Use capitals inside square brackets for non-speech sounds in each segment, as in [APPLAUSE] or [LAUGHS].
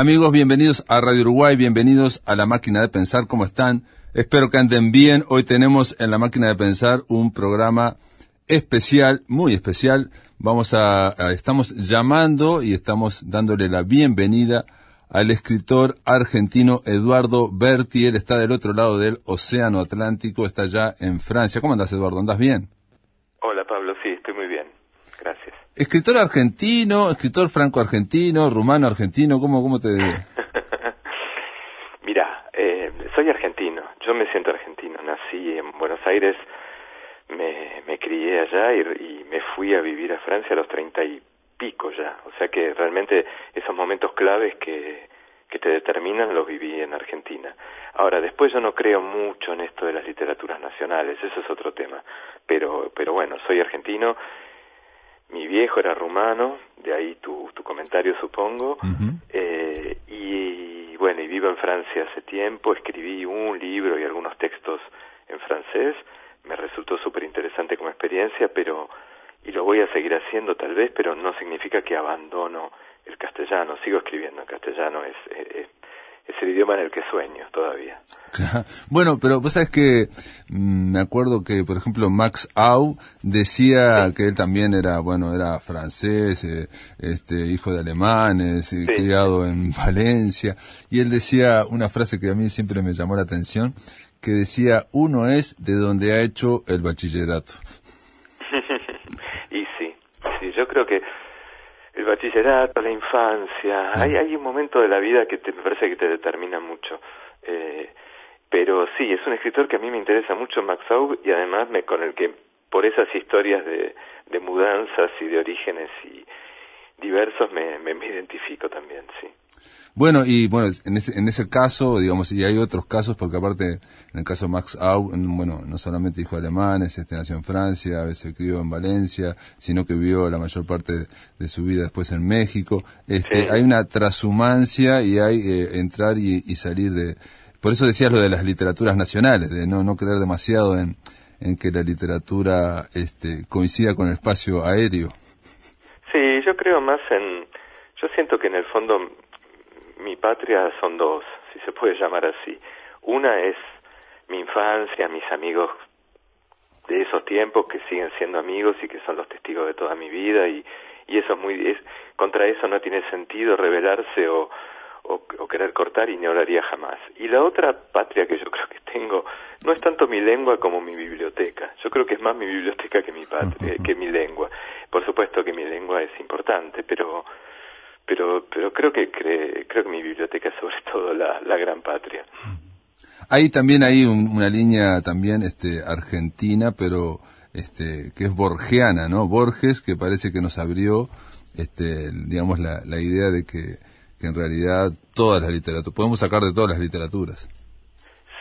Amigos, bienvenidos a Radio Uruguay, bienvenidos a la máquina de pensar, ¿cómo están? Espero que anden bien. Hoy tenemos en la máquina de pensar un programa especial, muy especial. Vamos a, estamos llamando y estamos dándole la bienvenida al escritor argentino Eduardo Berti. Él está del otro lado del Océano Atlántico, está allá en Francia. ¿Cómo andas, Eduardo? ¿Andas bien? Hola, Pablo. Sí, estoy muy bien. Gracias. Escritor argentino, escritor franco-argentino, rumano-argentino, ¿cómo, cómo te...? [LAUGHS] Mira, eh, soy argentino, yo me siento argentino, nací en Buenos Aires, me, me crié allá y, y, me fui a vivir a Francia a los treinta y pico ya, o sea que realmente esos momentos claves que, que te determinan los viví en Argentina. Ahora, después yo no creo mucho en esto de las literaturas nacionales, eso es otro tema, pero, pero bueno, soy argentino mi viejo era rumano, de ahí tu, tu comentario supongo, eh, y bueno, y vivo en Francia hace tiempo, escribí un libro y algunos textos en francés, me resultó súper interesante como experiencia, pero, y lo voy a seguir haciendo tal vez, pero no significa que abandono el castellano, sigo escribiendo en castellano, es, es, es el idioma en el que sueño todavía. Bueno, pero vos sabes que mm, me acuerdo que, por ejemplo, Max Au decía que él también era, bueno, era francés, eh, este, hijo de alemanes, eh, criado en Valencia, y él decía una frase que a mí siempre me llamó la atención, que decía, uno es de donde ha hecho el bachillerato. [LAUGHS] y sí, sí, yo creo que el bachillerato, la infancia, hay, hay un momento de la vida que te, me parece que te determina mucho. Eh, pero sí, es un escritor que a mí me interesa mucho, Max Aub, y además me, con el que por esas historias de, de mudanzas y de orígenes y diversos me, me, me identifico también, sí. Bueno, y bueno, en ese, en ese caso, digamos, y hay otros casos, porque aparte, en el caso de Max Au, bueno, no solamente hijo alemán, este, nació en Francia, a veces crió en Valencia, sino que vivió la mayor parte de, su vida después en México. Este, Hay una transhumancia y hay eh, entrar y, y, salir de... Por eso decías lo de las literaturas nacionales, de no, no creer demasiado en, en que la literatura este, coincida con el espacio aéreo. Sí, yo creo más en... Yo siento que en el fondo mi patria son dos, si se puede llamar así. Una es mi infancia, mis amigos de esos tiempos que siguen siendo amigos y que son los testigos de toda mi vida y, y eso es muy es, contra eso no tiene sentido rebelarse o, o, o, querer cortar y no lo haría jamás. Y la otra patria que yo creo que tengo no es tanto mi lengua como mi biblioteca. Yo creo que es más mi biblioteca que mi patria, que mi lengua. Por supuesto que mi lengua es importante, pero pero pero creo que creo que mi biblioteca es sobre todo la, la gran patria. Hay también ahí una línea también este argentina, pero este que es borgiana, ¿no? Borges que parece que nos abrió este digamos la, la idea de que, que en realidad todas las literaturas podemos sacar de todas las literaturas.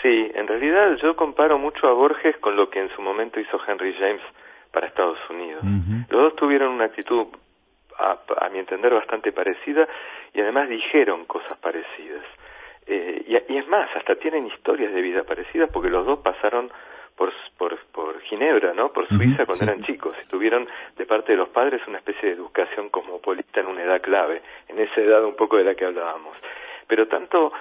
Sí, en realidad yo comparo mucho a Borges con lo que en su momento hizo Henry James para Estados Unidos. Los dos tuvieron una actitud a, mi entender, bastante parecida y además dijeron cosas parecidas. Eh, y, y, es más, hasta tienen historias de vida parecidas porque los dos pasaron por, por, por Ginebra, ¿no? Por Suiza cuando eran chicos y tuvieron de parte de los padres una especie de educación cosmopolita en una edad clave, en esa edad un poco de la que hablábamos. Pero tanto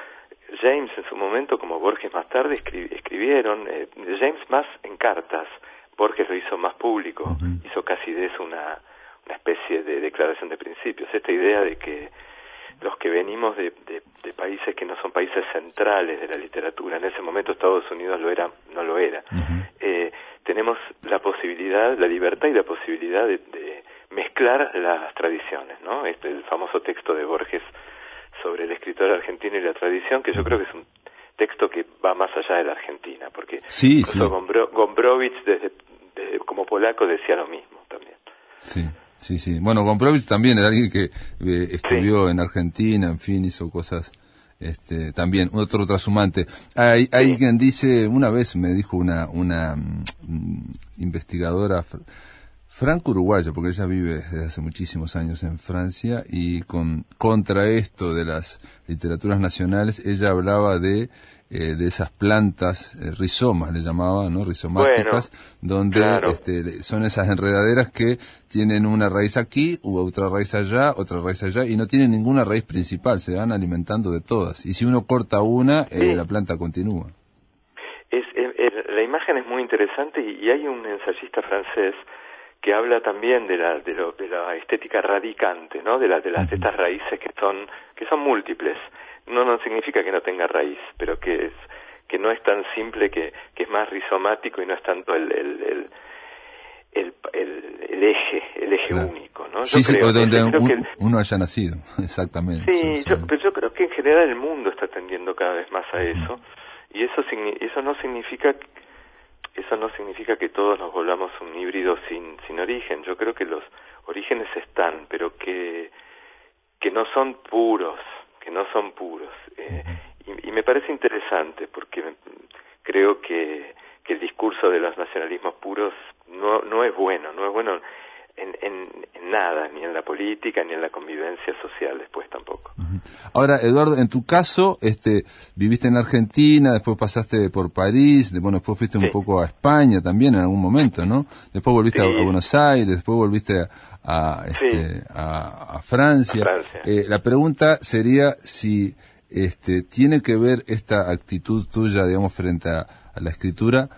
James en su momento como Borges más tarde escribieron, eh, James más en cartas, Borges lo hizo más público, hizo casi de eso una una especie de declaración de principios, esta idea de que los que venimos de, de, de, países que no son países centrales de la literatura, en ese momento Estados Unidos lo era, no lo era, eh, tenemos la posibilidad, la libertad y la posibilidad de, de mezclar las tradiciones, ¿no? Este el famoso texto de Borges sobre el escritor argentino y la tradición, que yo creo que es un texto que va más allá de la Argentina, porque sí, sí. Gombro, Gombrowicz desde, desde, como polaco decía lo mismo también. Sí. Sí, sí. Bueno, Gombrowicz también era alguien que eh, sí. en Argentina, en fin, hizo cosas este, también, otro trashumante. Hay, hay quien dice, una vez me dijo una, una um, investigadora franco-uruguaya, porque ella vive desde hace muchísimos años en Francia y con contra esto de las literaturas nacionales, ella hablaba de eh, de esas plantas, eh, rizomas le llamaba, ¿no? Rizomáticas, donde este, son esas enredaderas que tienen una raíz aquí, u otra raíz allá, otra raíz allá, y no tienen ninguna raíz principal, se van alimentando de todas. Y si uno corta una, eh, la planta continúa. Es, la imagen es muy interesante y, hay un ensayista francés que habla también de la, de, la estética radicante, ¿no? De, la, de las de estas raíces que son, que son múltiples no no significa que no tenga raíz, pero que es que no es tan simple, que, que es más rizomático y no es tanto el, el, el, el, eje, el eje único, ¿no? Sí, sí, o donde uno haya nacido, [LAUGHS] exactamente. Sí, yo, pero yo creo que en general el mundo está tendiendo cada vez más a eso, y eso, eso no significa eso no significa que todos nos volvamos un híbrido sin, sin origen. Yo creo que los orígenes están, pero que, que no son puros, no son puros. Eh, y, me parece interesante porque creo que, que el discurso de los nacionalismos puros no, no es bueno, no es bueno en, en, nada, ni en la política, ni en la convivencia social después tampoco. Ahora, Eduardo, en tu caso, este, viviste en Argentina, después pasaste por París, bueno, después fuiste un poco a España también en algún momento, ¿no? Después volviste a, Buenos Aires, después volviste a, este, a, Francia. Eh, la pregunta sería si este, tiene que ver esta actitud tuya, digamos, frente a la escritura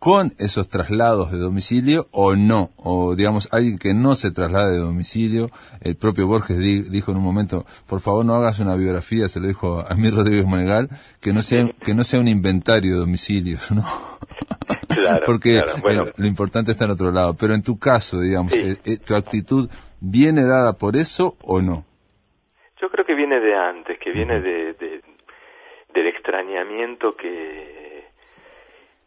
con esos traslados de domicilio o no, o digamos alguien que no se traslade de domicilio. El propio Borges dijo en un momento, por favor no hagas una biografía, se lo dijo a mí Rodríguez Monegal, que no sea que no sea un inventario de domicilios, ¿no? [LAUGHS] Porque lo importante está en otro lado. Pero en tu caso, digamos, eh, eh, ¿tu actitud viene dada por eso o no? Yo creo que viene de antes, que viene de del extrañamiento que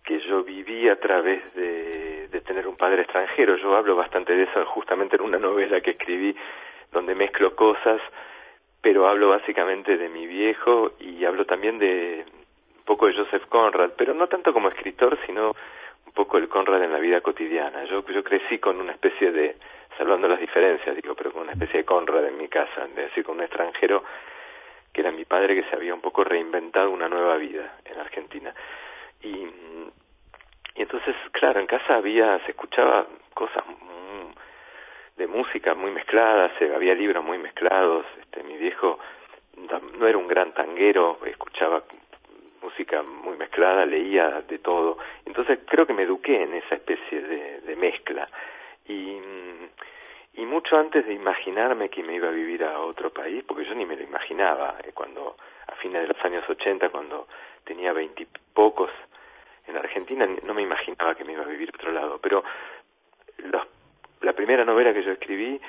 que yo viví a través de, de, tener un padre extranjero. Yo hablo bastante de eso justamente en una novela que escribí donde mezclo cosas, pero hablo básicamente de mi viejo y hablo también de un poco de Joseph Conrad, pero no tanto como escritor, sino un poco el Conrad en la vida cotidiana. Yo, yo crecí con una especie de, salvando las diferencias, digo, pero con una especie de Conrad en mi casa, es decir, con un extranjero que era mi padre que se había un poco reinventado una nueva vida en Argentina. Y, entonces, claro, en casa había, se escuchaba cosas de música muy mezcladas, había libros muy mezclados, este, mi viejo no era un gran tanguero, escuchaba música muy mezclada, leía de todo. Entonces creo que me eduqué en esa especie de, de mezcla. Y, y mucho antes de imaginarme que me iba a vivir a otro país, porque yo ni me lo imaginaba, eh, cuando a fines de los años 80, cuando tenía veintipocos, en Argentina no me imaginaba que me iba a vivir otro lado, pero la primera novela que yo escribí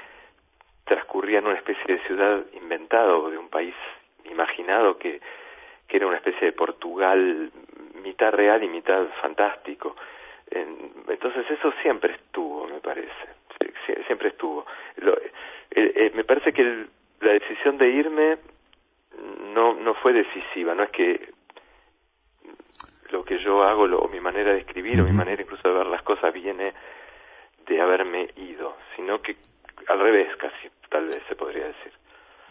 transcurría en una especie de ciudad inventada o de un país imaginado que, que era una especie de Portugal mitad real y mitad fantástico. entonces eso siempre estuvo, me parece, siempre estuvo. Eh, eh, me parece que la decisión de irme no, no fue decisiva, no es que lo que yo hago, lo, o mi manera de escribir, o mi manera incluso de ver las cosas viene de haberme ido, sino que al revés casi, tal vez se podría decir.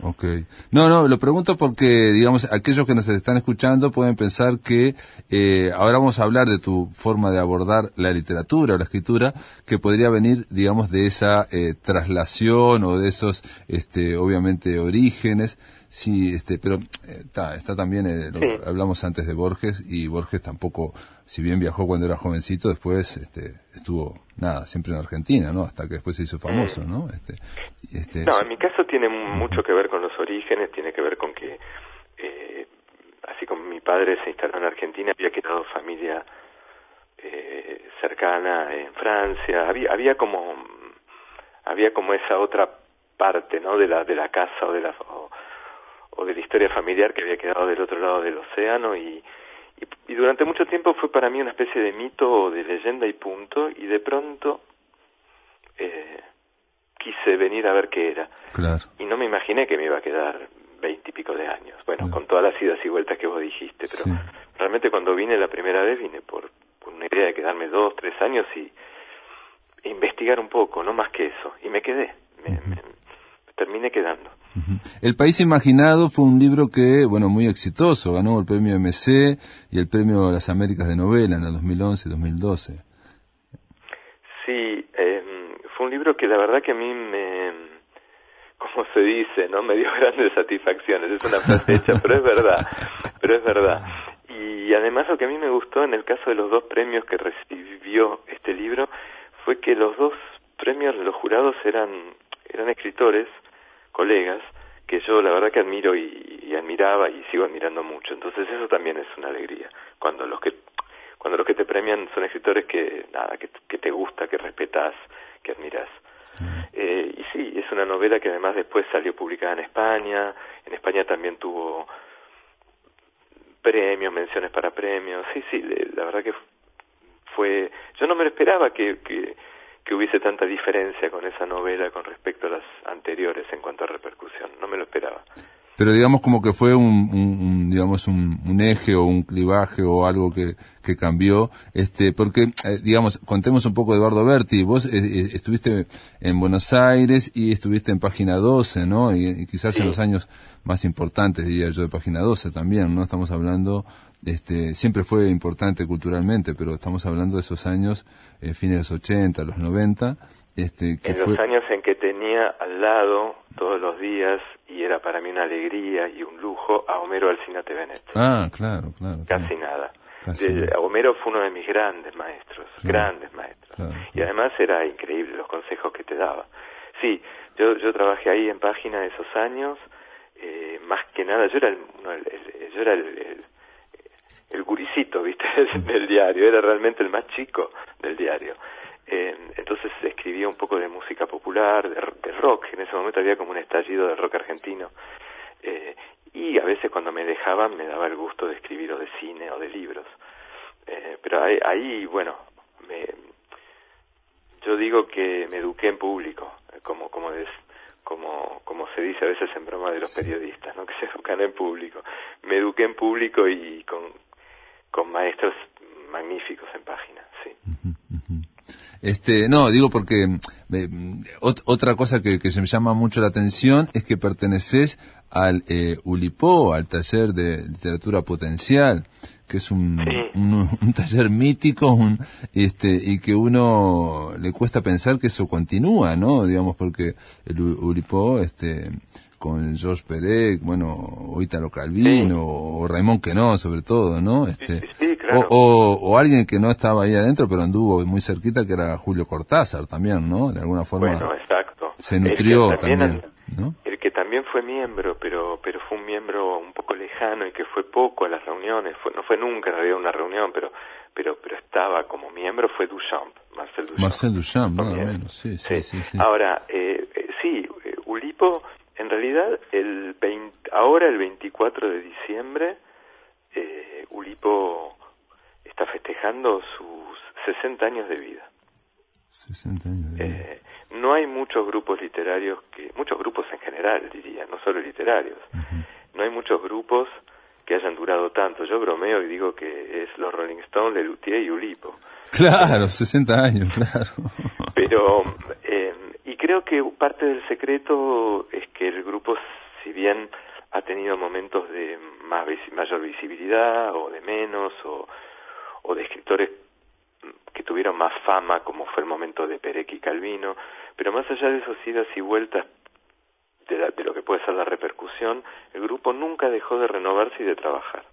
Ok. No, no, lo pregunto porque, digamos, aquellos que nos están escuchando pueden pensar que eh, ahora vamos a hablar de tu forma de abordar la literatura o la escritura, que podría venir, digamos, de esa eh, traslación o de esos, este, obviamente, orígenes. Sí, este, pero eh, está, está también, eh, hablamos antes de Borges, y Borges tampoco, si bien viajó cuando era jovencito, después este, estuvo, nada, siempre en Argentina, ¿no? Hasta que después se hizo famoso, mm. ¿no? Este, este, no, en mi caso tiene mucho que ver con los orígenes, tiene que ver con que, eh, así como mi padre se instaló en Argentina, había quedado familia eh, cercana en Francia, había, había como, había como esa otra parte, ¿no? De la, de la casa o de la, o de la historia familiar que había quedado del otro lado del océano y, y, durante mucho tiempo fue para mí una especie de mito o de leyenda y punto y de pronto eh, quise venir a ver qué era. Claro. y no me imaginé que me iba a quedar veintipico de años. Bueno con todas las idas y vueltas que vos dijiste pero realmente cuando vine la primera vez vine por, por una idea de quedarme dos tres años y investigar un poco, no más que eso. Y me quedé, me, terminé quedando. El País Imaginado fue un libro que, bueno, muy exitoso, ganó el premio MC y el premio Las Américas de Novela en el 2011 y 2012. Sí, em, fue un libro que la verdad que a mí me, como se dice, no me dio [LAUGHS] grandes satisfacciones. Es una frase hecha, [LAUGHS] pero es verdad, pero es verdad. Y además lo que a mí me gustó en el caso de los dos premios que recibió este libro fue que los dos premios de los jurados eran eran escritores, colegas, que yo la verdad que admiro y, admiraba y sigo admirando mucho. Entonces eso también es una alegría. Cuando los que cuando los que te premian son escritores que nada que, que te gusta, que respetas, que admiras. Eh, y sí, es una novela que además después salió publicada en España. En España también tuvo premios, menciones para premios. Sí, sí, la verdad que fue. Yo no me lo esperaba que, que, que hubiese tanta diferencia con esa novela con respecto a las anteriores en cuanto a repercusión. No me lo esperaba. Pero digamos como que fue un, digamos un, eje o un clivaje o algo que, que cambió. Este porque eh, digamos contemos un poco de Eduardo Berti. Vos eh, eh, estuviste en Buenos Aires y estuviste en página 12 no y, quizás en los años más importantes diría yo de página 12 también no estamos hablando este siempre fue importante culturalmente pero estamos hablando de esos años fines de los 80 los 90 este, que en los años en que tenía al lado todos los días y era para mí una alegría y un lujo a Homero Alcinate Benet. Ah, claro, claro. Casi nada. Homero fue uno de mis grandes maestros, grandes maestros. y además era increíble los consejos que te daba. Sí, yo, yo trabajé ahí en página esos años, eh, más que nada, yo era el, yo era el, el, guricito, viste, [LAUGHS] del diario, era realmente el más chico del diario. Eh, entonces escribía un poco de música popular, de, rock, en ese momento había como un estallido de rock argentino. Eh, y a veces cuando me dejaban me daba el gusto de escribir o de cine o de libros. Eh, pero ahí, bueno, me, yo digo que me eduqué en público, como, como, como, como se dice a veces en broma de los periodistas, ¿no? [LAUGHS] que se educan en público. Me eduqué en público y con, con maestros magníficos en página, sí. Este, no, digo porque eh, otra cosa que, que me llama mucho la atención es que perteneces al eh, ULIPO, al taller de literatura potencial, que es un, un, taller mítico, un, este, y que uno le cuesta pensar que eso continúa, ¿no? Digamos, porque el ULIPO, este, con George Perec, bueno, o Italo Calvino, o Raymond Quenó, sobre todo, ¿no? Este, o, o, alguien que no estaba ahí adentro, pero anduvo muy cerquita, que era Julio Cortázar también, ¿no? De alguna forma. Bueno, exacto. Se nutrió también, ¿no? El que también fue miembro, pero pero fue un miembro un poco lejano y que fue poco a las reuniones, fue, no fue nunca en realidad una reunión, pero pero pero estaba como miembro fue Duchamp, Marcel Duchamp. Marcel Duchamp, nada menos, sí, sí, sí. sí, Ahora, eh, eh sí, eh, Ulipo realidad, el ahora el 24 de diciembre, eh, Ulipo está festejando sus 60 años de vida. 60 años de vida. Eh, no hay muchos grupos literarios, que muchos grupos en general, diría, no solo literarios. No hay muchos grupos que hayan durado tanto. Yo bromeo y digo que es los Rolling Stones, Lelutier y Ulipo. Claro, 60 años, [LAUGHS] claro. Pero eh, y creo que parte del secreto es que el grupo, si bien ha tenido momentos de más mayor visibilidad o de menos, o, o de escritores que tuvieron más fama, como fue el momento de Perec y Calvino, pero más allá de esos idas y vueltas de, de lo que puede ser la repercusión, el grupo nunca dejó de renovarse y de trabajar.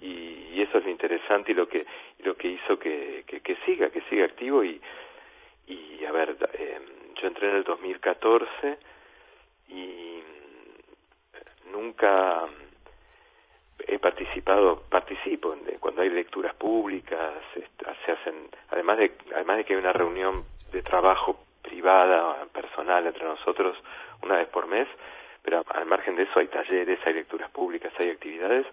y, eso es lo interesante y lo que, lo que hizo que, que, siga, que siga activo y, y a ver, eh, yo entré en el 2014 y nunca he participado, participo cuando hay lecturas públicas, se hacen, además de, además de que hay una reunión de trabajo privada, personal entre nosotros una vez por mes, pero al margen de eso hay talleres, hay lecturas públicas, hay actividades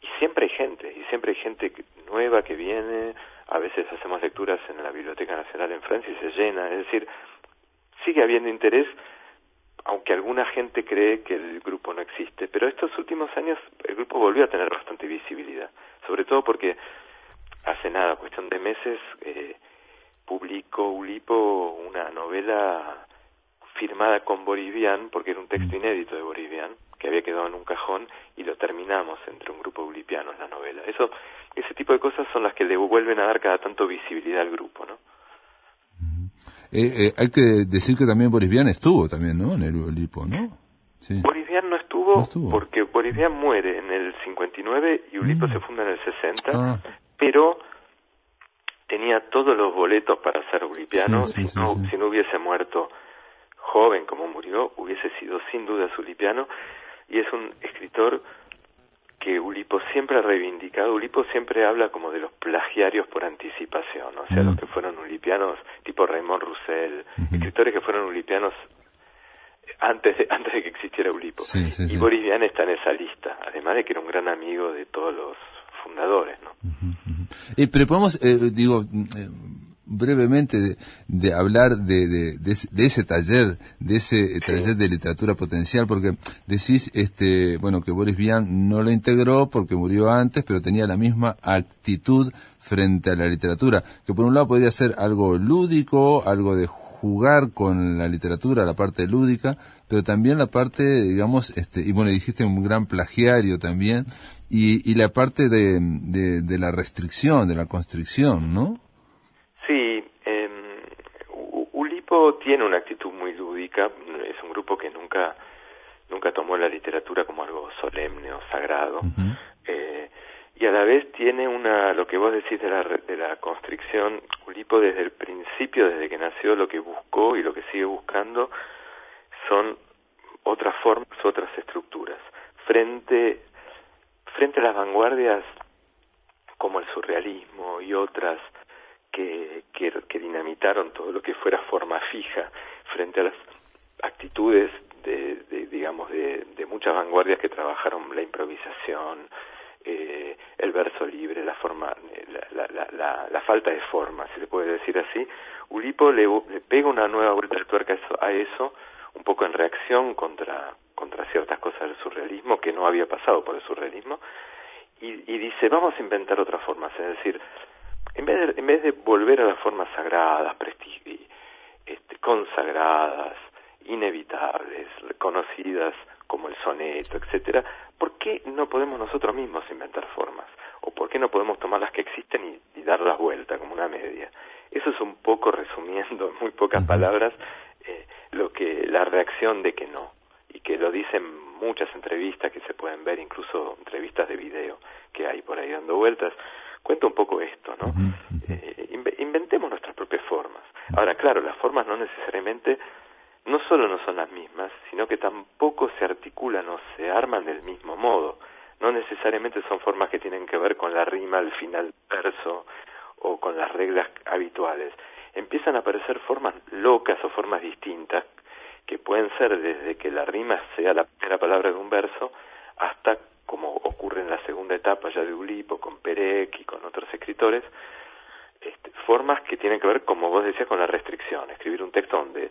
y siempre hay gente, y siempre hay gente nueva que viene, a veces hacemos lecturas en la Biblioteca Nacional en Francia y se llena, es decir, sigue habiendo interés, aunque alguna gente cree que el grupo no existe. Pero estos últimos años el grupo volvió a tener bastante visibilidad, sobre todo porque hace nada, cuestión de meses, eh, publicó Ulipo una novela firmada con Borivian, porque era un texto inédito de Borivian, que había quedado en un cajón, y lo terminamos entre un grupo ulipiano en la novela. Eso, ese tipo de cosas son las que le vuelven a dar cada tanto visibilidad al grupo, ¿no? Eh, eh, hay que decir que también Borivian estuvo también, ¿no? En el Ulipo, ¿no? Sí. No estuvo, porque Borivian muere en el 59 y Ulipo mm. se funda en el 60, ah. pero tenía todos los boletos para ser ulipiano, si, no, si no hubiese muerto joven como murió, hubiese sido sin duda ulipiano, y es un escritor que Ulipo siempre ha reivindicado. Ulipo siempre habla como de los plagiarios por anticipación, o sea, los mm. que fueron ulipianos, tipo Raymond Roussel, escritores que fueron ulipianos antes de, [LAUGHS] antes de que existiera Ulipo. y Boris Vian está en esa lista, además de que era un gran amigo de todos los fundadores, ¿no? Eh, pero podemos, eh, digo, eh, brevemente de, hablar de, de, ese taller, de ese taller de literatura potencial, porque decís, este, bueno, que Boris Vian no lo integró porque murió antes, pero tenía la misma actitud frente a la literatura, que por un lado podría ser algo lúdico, algo de jugar con la literatura, la parte lúdica, pero también la parte, digamos, este, y bueno, dijiste un gran plagiario también, y, y la parte de, de, la restricción, de la constricción, ¿no? Sí, eh, Tiene una actitud muy lúdica, es un grupo que nunca, nunca tomó la literatura como algo solemne o sagrado, eh, y a la vez tiene una, lo que vos decís de la, de la constricción, Ulipo desde el principio, desde que nació, lo que buscó y lo que sigue buscando son otras formas, otras estructuras. Frente, frente a las vanguardias como el surrealismo y otras que, dinamitaron todo lo que fuera forma fija, frente a las actitudes de, de digamos, de, de muchas vanguardias que trabajaron la improvisación, eh, el verso libre, la forma, la, falta de forma, si se puede decir así, Ulipo le, le pega una nueva vuelta de tuerca a eso, un poco en reacción contra, contra ciertas cosas del surrealismo, que no había pasado por el surrealismo, y, y dice, vamos a inventar otras formas, es decir, en vez de, en vez de volver a las formas sagradas, este, consagradas, inevitables, reconocidas como el soneto, etcétera, ¿por qué no podemos nosotros mismos inventar formas? ¿O por qué no podemos tomar las que existen y, y darlas vuelta como una media? Eso es un poco, resumiendo en muy pocas palabras, eh, lo que la reacción de que no y que lo dicen muchas entrevistas que se pueden ver, incluso entrevistas de video que hay por ahí dando vueltas. Cuenta un poco esto, ¿no? Eh, inventemos nuestras propias formas. Ahora, claro, las formas no necesariamente no solo no son las mismas, sino que tampoco se articulan o se arman del mismo modo. No necesariamente son formas que tienen que ver con la rima al final verso o con las reglas habituales. Empiezan a aparecer formas locas o formas distintas que pueden ser desde que la rima sea la primera palabra de un verso hasta como ocurre en la segunda etapa ya de Ulipo con Perec y con otros escritores, este, formas que tienen que ver, como vos decías, con la restricción. Escribir un texto donde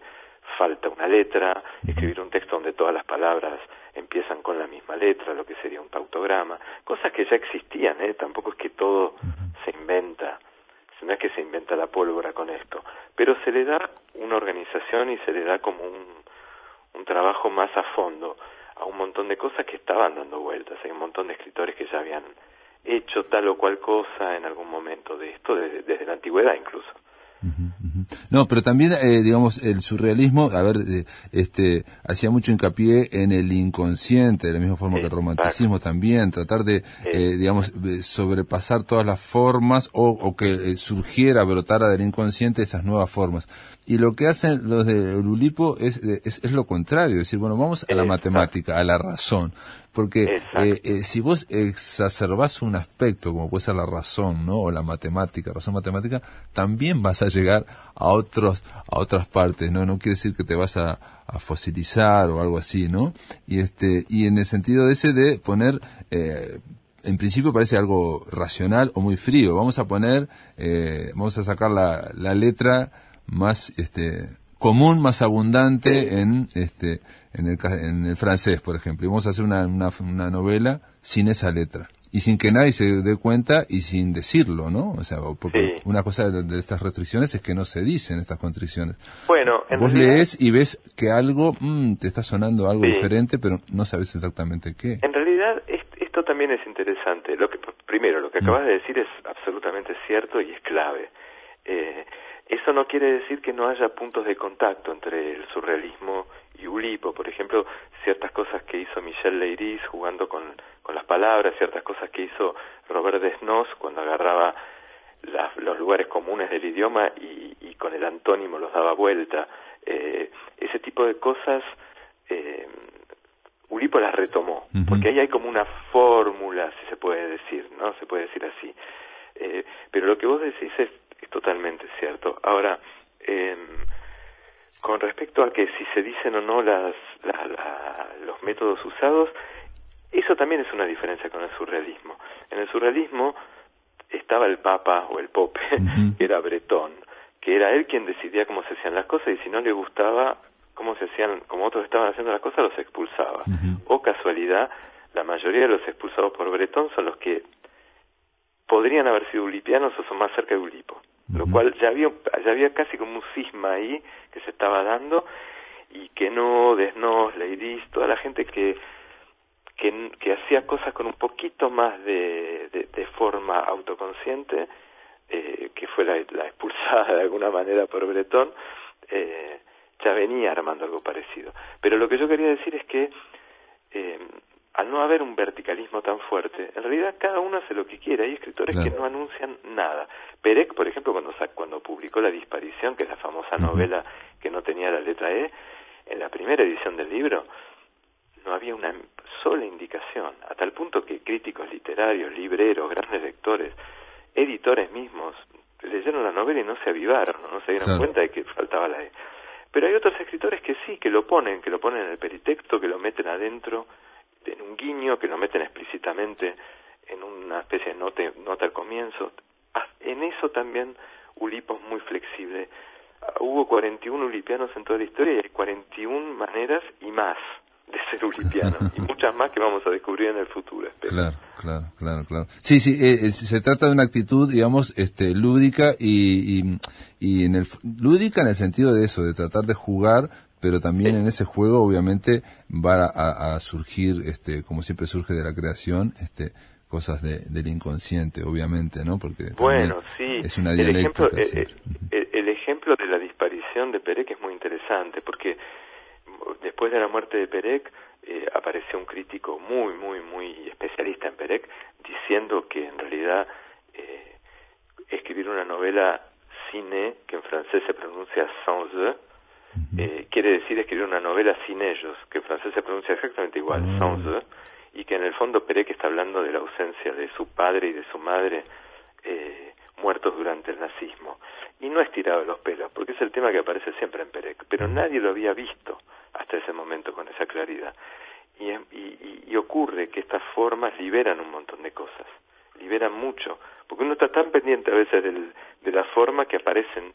falta una letra, escribir un texto donde todas las palabras empiezan con la misma letra, lo que sería un pautograma, cosas que ya existían, ¿eh? tampoco es que todo se inventa, no es que se inventa la pólvora con esto, pero se le da una organización y se le da como un, un trabajo más a fondo a un montón de cosas que estaban dando vueltas, hay un montón de escritores que ya habían hecho tal o cual cosa en algún momento de esto, desde la antigüedad incluso. No, pero también, eh, digamos, el surrealismo, a ver, eh, este, hacía mucho hincapié en el inconsciente, de la misma forma que el romanticismo también, tratar de, eh, digamos, sobrepasar todas las formas o, o que surgiera, brotara del inconsciente esas nuevas formas. Y lo que hacen los de Lulipo es, es, es lo contrario, es decir, bueno, vamos a la matemática, a la razón. Porque eh, eh, si vos exacerbás un aspecto, como puede ser la razón, ¿no? O la matemática, razón matemática, también vas a llegar a otros, a otras partes, ¿no? No quiere decir que te vas a, fosilizar o algo así, ¿no? Y este, y en el sentido de ese de poner, eh, en principio parece algo racional o muy frío. Vamos a poner, eh, vamos a sacar la, la letra más, este, común, más abundante en, este, en el, en el francés, por ejemplo. Y vamos a hacer una, una, una novela sin esa letra. y sin que nadie se dé cuenta y sin decirlo, ¿no? O sea, porque una cosa de, estas restricciones es que no se dicen estas constricciones. Bueno, vos lees y ves que algo mm, te está sonando algo diferente, pero no sabes exactamente qué. En realidad esto también es interesante. Lo que primero lo que mm. acabas de decir es absolutamente cierto y es clave. Eh, eso no quiere decir que no haya puntos de contacto entre el surrealismo y Ulipo. Por ejemplo, ciertas cosas que hizo Michel Leiris jugando con, con las palabras, ciertas cosas que hizo Robert Desnos cuando agarraba los lugares comunes del idioma y, y, con el antónimo los daba vuelta. Eh, ese tipo de cosas eh, Ulipo las retomó, porque ahí hay como una fórmula, si se puede decir, ¿no? Se puede decir así. Eh, pero lo que vos decís es es totalmente cierto. Ahora, eh, con respecto a que si se dicen o no las, los métodos usados, eso también es una diferencia con el surrealismo. En el surrealismo estaba el Papa o el Pope, [LAUGHS] que era Bretón, que era él quien decidía cómo se hacían las cosas y si no le gustaba cómo se hacían, como otros estaban haciendo las cosas, los expulsaba. O casualidad, la mayoría de los expulsados por Bretón son los que podrían haber sido ulipianos o son más cerca de Ulipo lo cual ya había, ya había casi como un cisma ahí que se estaba dando y que no, Desnos, Leiris, toda la gente que, que, que, hacía cosas con un poquito más de, de, forma autoconsciente, eh, que fue la, expulsada [LAUGHS] de alguna manera por Bretón, eh, ya venía armando algo parecido. Pero lo que yo quería decir es que eh, al no haber un verticalismo tan fuerte, en realidad cada uno hace lo que quiere. Hay escritores que no anuncian nada. Perec, por ejemplo, cuando, cuando publicó La Disparición, que es la famosa novela que no tenía la letra E, en la primera edición del libro no había una sola indicación, a tal punto que críticos literarios, libreros, grandes lectores, editores mismos, leyeron la novela y no se avivaron, no se dieron cuenta de que faltaba la E. Pero hay otros escritores que sí, que lo ponen, que lo ponen en el peritexto, que lo meten adentro en un guiño, que lo meten explícitamente en una especie de nota, nota al comienzo. Ah, en eso también Ulipo es muy flexible. Ah, hubo 41 ulipianos en toda la historia y hay 41 maneras y más de ser ulipiano [LAUGHS] y muchas más que vamos a descubrir en el futuro. Claro, claro, claro, claro. Sí, sí, eh, eh, se trata de una actitud, digamos, este, lúdica y, y, y en el lúdica en el sentido de eso, de tratar de jugar pero también en ese juego obviamente va a, surgir, este, como siempre surge de la creación, este, cosas de, del inconsciente, obviamente, ¿no? Porque bueno, sí. es una dialéctica. El ejemplo, eh, el, ejemplo de la disparición de Perec es muy interesante, porque después de la muerte de Perec eh, apareció un crítico muy, muy, muy especialista en Perec diciendo que en realidad eh, escribir una novela cine, que en francés se pronuncia sans eh, quiere decir escribir una novela sin ellos, que en francés se pronuncia exactamente igual, ah. sans eux, y que en el fondo Perec está hablando de la ausencia de su padre y de su madre eh, muertos durante el nazismo. Y no es tirado de los pelos, porque es el tema que aparece siempre en Perec, pero nadie lo había visto hasta ese momento con esa claridad. Y, y, y ocurre que estas formas liberan un montón de cosas, liberan mucho, porque uno está tan pendiente a veces del, de la forma que aparecen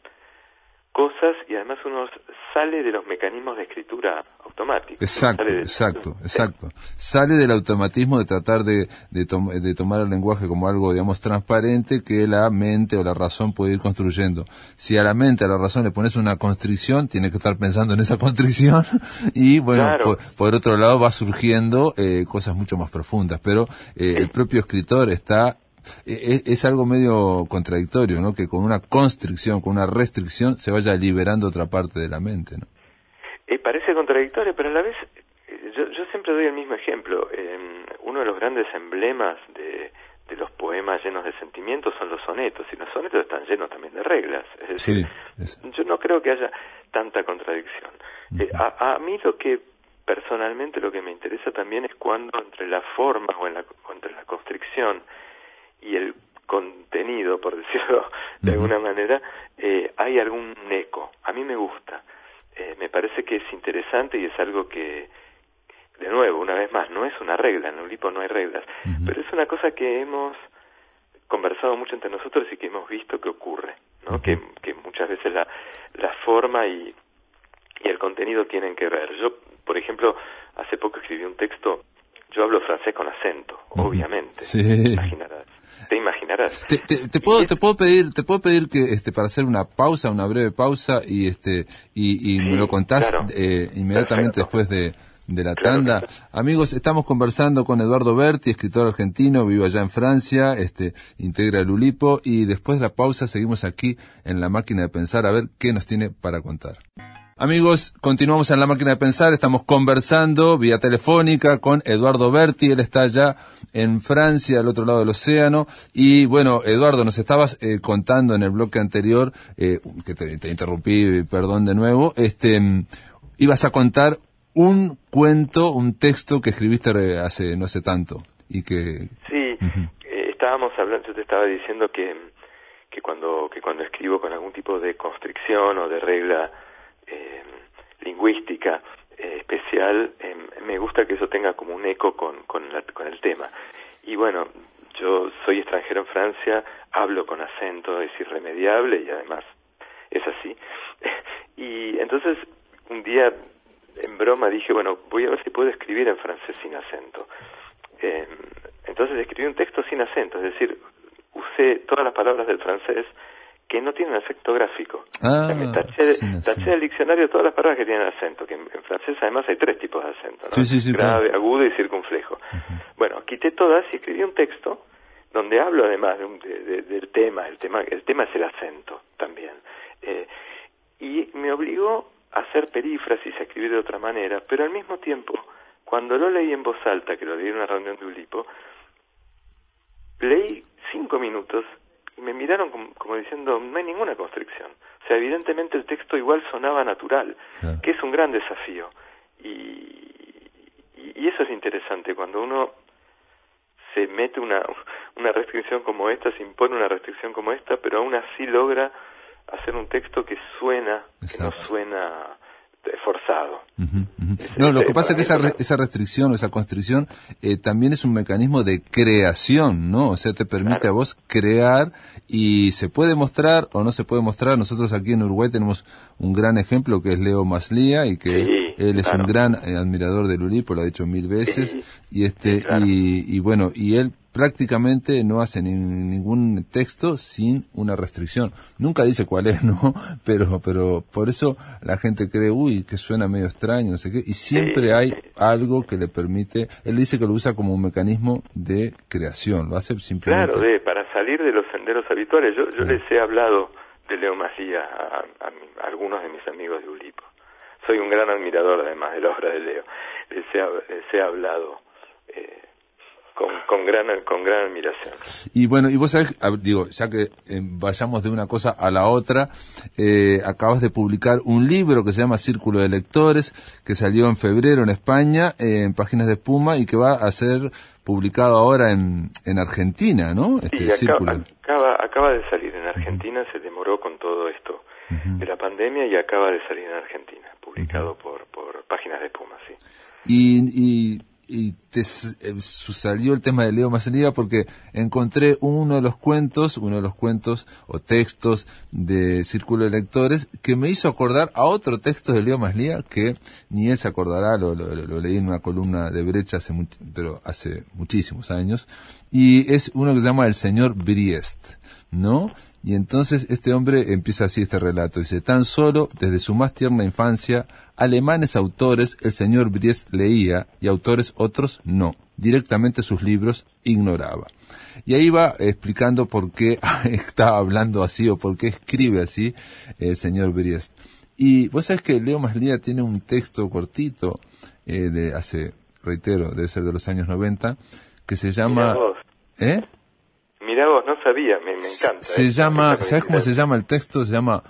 cosas y además uno sale de los mecanismos de escritura automáticos. Exacto, exacto, exacto. Sale del automatismo de tratar de, de, de, tomar el lenguaje como algo, digamos, transparente que la mente o la razón puede ir construyendo. Si a la mente, a la razón le pones una constricción, tiene que estar pensando en esa [LAUGHS] constricción y, bueno, por, otro lado va surgiendo eh, cosas mucho más profundas. Pero eh, el propio escritor está e, e, es, algo medio contradictorio, ¿no? Que con una constricción, con una restricción, se vaya liberando otra parte de la mente, ¿no? Eh, parece contradictorio, pero a la vez, eh, yo, yo siempre doy el mismo ejemplo. uno de los grandes emblemas de, de los poemas llenos de sentimientos son los sonetos, y los sonetos están llenos también de reglas. Es decir, yo no creo que haya tanta contradicción. Eh, a, a, mí lo que personalmente lo que me interesa también es cuando entre la forma o, en la, o entre la constricción y el contenido, por decirlo [LAUGHS] de alguna manera, eh, hay algún eco. A mí me gusta. Eh, me parece que es interesante y es algo que, de nuevo, una vez más, no es una regla, en Ulipo no hay reglas, pero es una cosa que hemos conversado mucho entre nosotros y que hemos visto que ocurre, ¿no? que, que muchas veces la, la forma y, y el contenido tienen que ver. Yo, por ejemplo, hace poco escribí un texto yo hablo francés con acento, obviamente. Sí. Imaginarás. Te imaginarás. Te, puedo te puedo pedir te puedo pedir que este para hacer una pausa, una breve pausa y este y, me lo contás eh, inmediatamente después de de la tanda. Amigos, estamos conversando con Eduardo Berti, escritor argentino, vive allá en Francia, este, integra el Ulipo y después de la pausa seguimos aquí en la máquina de pensar a ver qué nos tiene para contar. Amigos, continuamos en la máquina de pensar, estamos conversando vía telefónica con Eduardo Berti, él está allá en Francia, al otro lado del océano, y bueno, Eduardo, nos estabas eh, contando en el bloque anterior, eh, que te, te, interrumpí, perdón de nuevo, este, ibas a contar un cuento, un texto que escribiste hace no sé tanto y que sí eh, estábamos hablando, yo te estaba diciendo que que cuando que cuando escribo con algún tipo de constricción o de regla eh, lingüística especial, em, me gusta que eso tenga como un eco con con, con el tema y bueno yo soy extranjero en Francia, hablo con acento, es irremediable y además es así. [LAUGHS] y entonces un día en broma dije, bueno, voy a ver si puedo escribir en francés sin acento. Eh, entonces escribí un texto sin acento, es decir, usé todas las palabras del francés que no tienen efecto gráfico. Ah, taché, del diccionario todas las palabras que tienen acento, que en, francés además hay tres tipos de acento, grave, agudo y circunflejo. Bueno, quité todas y escribí un texto donde hablo además del tema, el tema, el tema es el acento también. Eh, y me obligó hacer perífrasis, a escribir de otra manera, pero al mismo tiempo, cuando lo leí en voz alta, que lo leí en una reunión de Ulipo, leí cinco minutos y me miraron como, diciendo, no hay ninguna constricción. O sea, evidentemente el texto igual sonaba natural, que es un gran desafío. Y, y, eso es interesante, cuando uno se mete una, una restricción como esta, se impone una restricción como esta, pero aún así logra hacer un texto que suena, que no suena forzado. No, lo que pasa es que esa, esa restricción o esa constricción eh, también es un mecanismo de creación, ¿no? O sea, te permite a vos crear y se puede mostrar o no se puede mostrar. Nosotros aquí en Uruguay tenemos un gran ejemplo que es Leo Maslía y que él es un gran eh, admirador de Ulipo, lo ha dicho mil veces y este y, y bueno y él prácticamente no hace ningún texto sin una restricción. Nunca dice cuál es, [LAUGHS] ¿no? Pero, pero por eso la gente cree, uy, que suena medio extraño, no sé qué, y siempre hay algo que le permite, él dice que lo usa como un mecanismo de creación, lo hace simplemente. Claro, de, para salir de los senderos habituales. Yo, yo les he hablado de Leo Macías a, algunos de mis amigos de Ulipo. Soy un gran admirador además de la obra de Leo. Les he, les he hablado con, gran con gran admiración. Y bueno, y vos sabés, digo, ya que eh, vayamos de una cosa a la otra, eh, acabas de publicar un libro que se llama Círculo de Lectores, que salió en febrero en España, eh, en Páginas de Espuma, y que va a ser publicado ahora en, en Argentina, ¿no? Este Círculo. Acaba, acaba de salir en Argentina, se demoró con todo esto de la pandemia y acaba de salir en Argentina, publicado por, por Páginas de Espuma, sí. Y, y y te eh, salió el tema de Leo Maslía porque encontré uno de los cuentos, uno de los cuentos o textos de Círculo de Lectores que me hizo acordar a otro texto de Leo Maslía que ni él se acordará, lo, leí en una columna de Brecha hace pero hace muchísimos años y es uno que se llama El Señor Briest, ¿no? Y entonces este hombre empieza así este relato. Dice, tan solo desde su más tierna infancia, alemanes autores el señor Briest leía y autores otros no. Directamente sus libros ignoraba. Y ahí va explicando por qué [LAUGHS] está hablando así o por qué escribe así el señor Briest. Y vos sabés que Leo Maslía tiene un texto cortito eh, de hace, reitero, debe ser de los años 90, que se llama... ¿Eh? Mira vos, no sabía, me, encanta. Se llama, ¿sabes cómo se llama el texto? Se llama,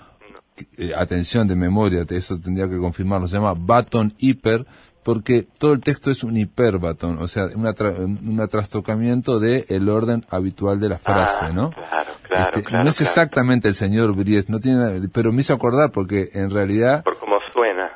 eh, atención de memoria, eso tendría que confirmarlo, se llama Baton Hiper, porque todo el texto es un hiperbaton, o sea, un trastocamiento del el orden habitual de la frase, ah, ¿no? Claro, claro, este, No es exactamente el señor Bries, no tiene, pero me hizo acordar porque en realidad... Por cómo suena.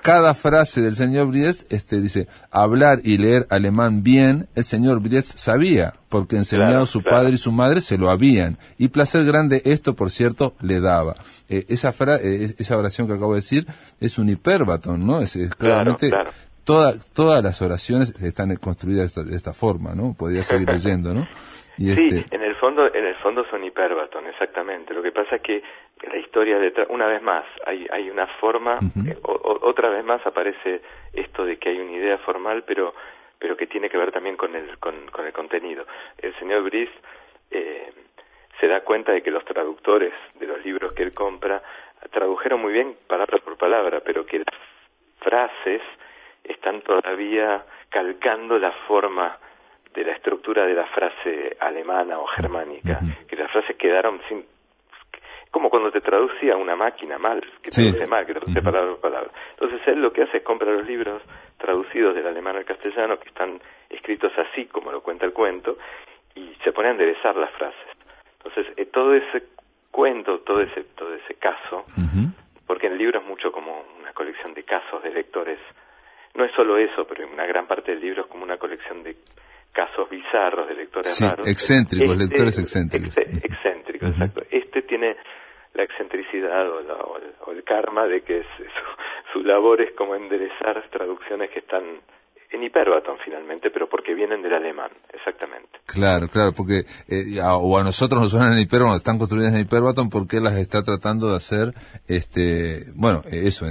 Cada frase del señor Bries, este, dice, hablar y leer alemán bien, el señor Bries sabía, porque enseñado su padre y su madre se lo habían, y placer grande esto, por cierto, le daba. Eh, esa, fra eh, esa oración que acabo de decir es un hiperbaton, ¿no? Es, claramente todas las oraciones están construidas de esta, forma, ¿no? Podría seguir [LAUGHS] leyendo, ¿no? sí, este en el fondo, en el fondo son hiperbaton, exactamente. Lo que pasa es que la historia detrás, una vez más, hay, hay una forma, eh, otra vez más aparece esto de que hay una idea formal, pero pero que tiene que ver también con el, con, el contenido. El señor Brice eh, se da cuenta de que los traductores de los libros que él compra tradujeron muy bien palabra por palabra, pero que las frases están todavía calcando la forma de la estructura de la frase alemana o germánica, que las frases quedaron sin como cuando te traducía una máquina mal, que te traduce mal, que traduce palabra por palabra. Entonces él lo que hace es comprar los libros traducidos del alemán al castellano, que están escritos así como lo cuenta el cuento, y se pone a enderezar las frases. Entonces, eh, todo ese cuento, todo ese, todo ese caso, porque el libro es mucho como una colección de casos de lectores, no es solo eso, pero una gran parte del libro es como una colección de casos bizarros de lectores sí, raros. excéntricos, este lectores excéntricos. excéntricos, exacto. Este tiene la excentricidad o, el, karma de que [LAUGHS] su, labor es como enderezar traducciones que están en hiperbaton finalmente, pero porque vienen del alemán, exactamente. Claro, claro, porque eh, o a nosotros nos suenan en hiperbaton, están construidas en hiperbaton porque él las está tratando de hacer, este, bueno, eso,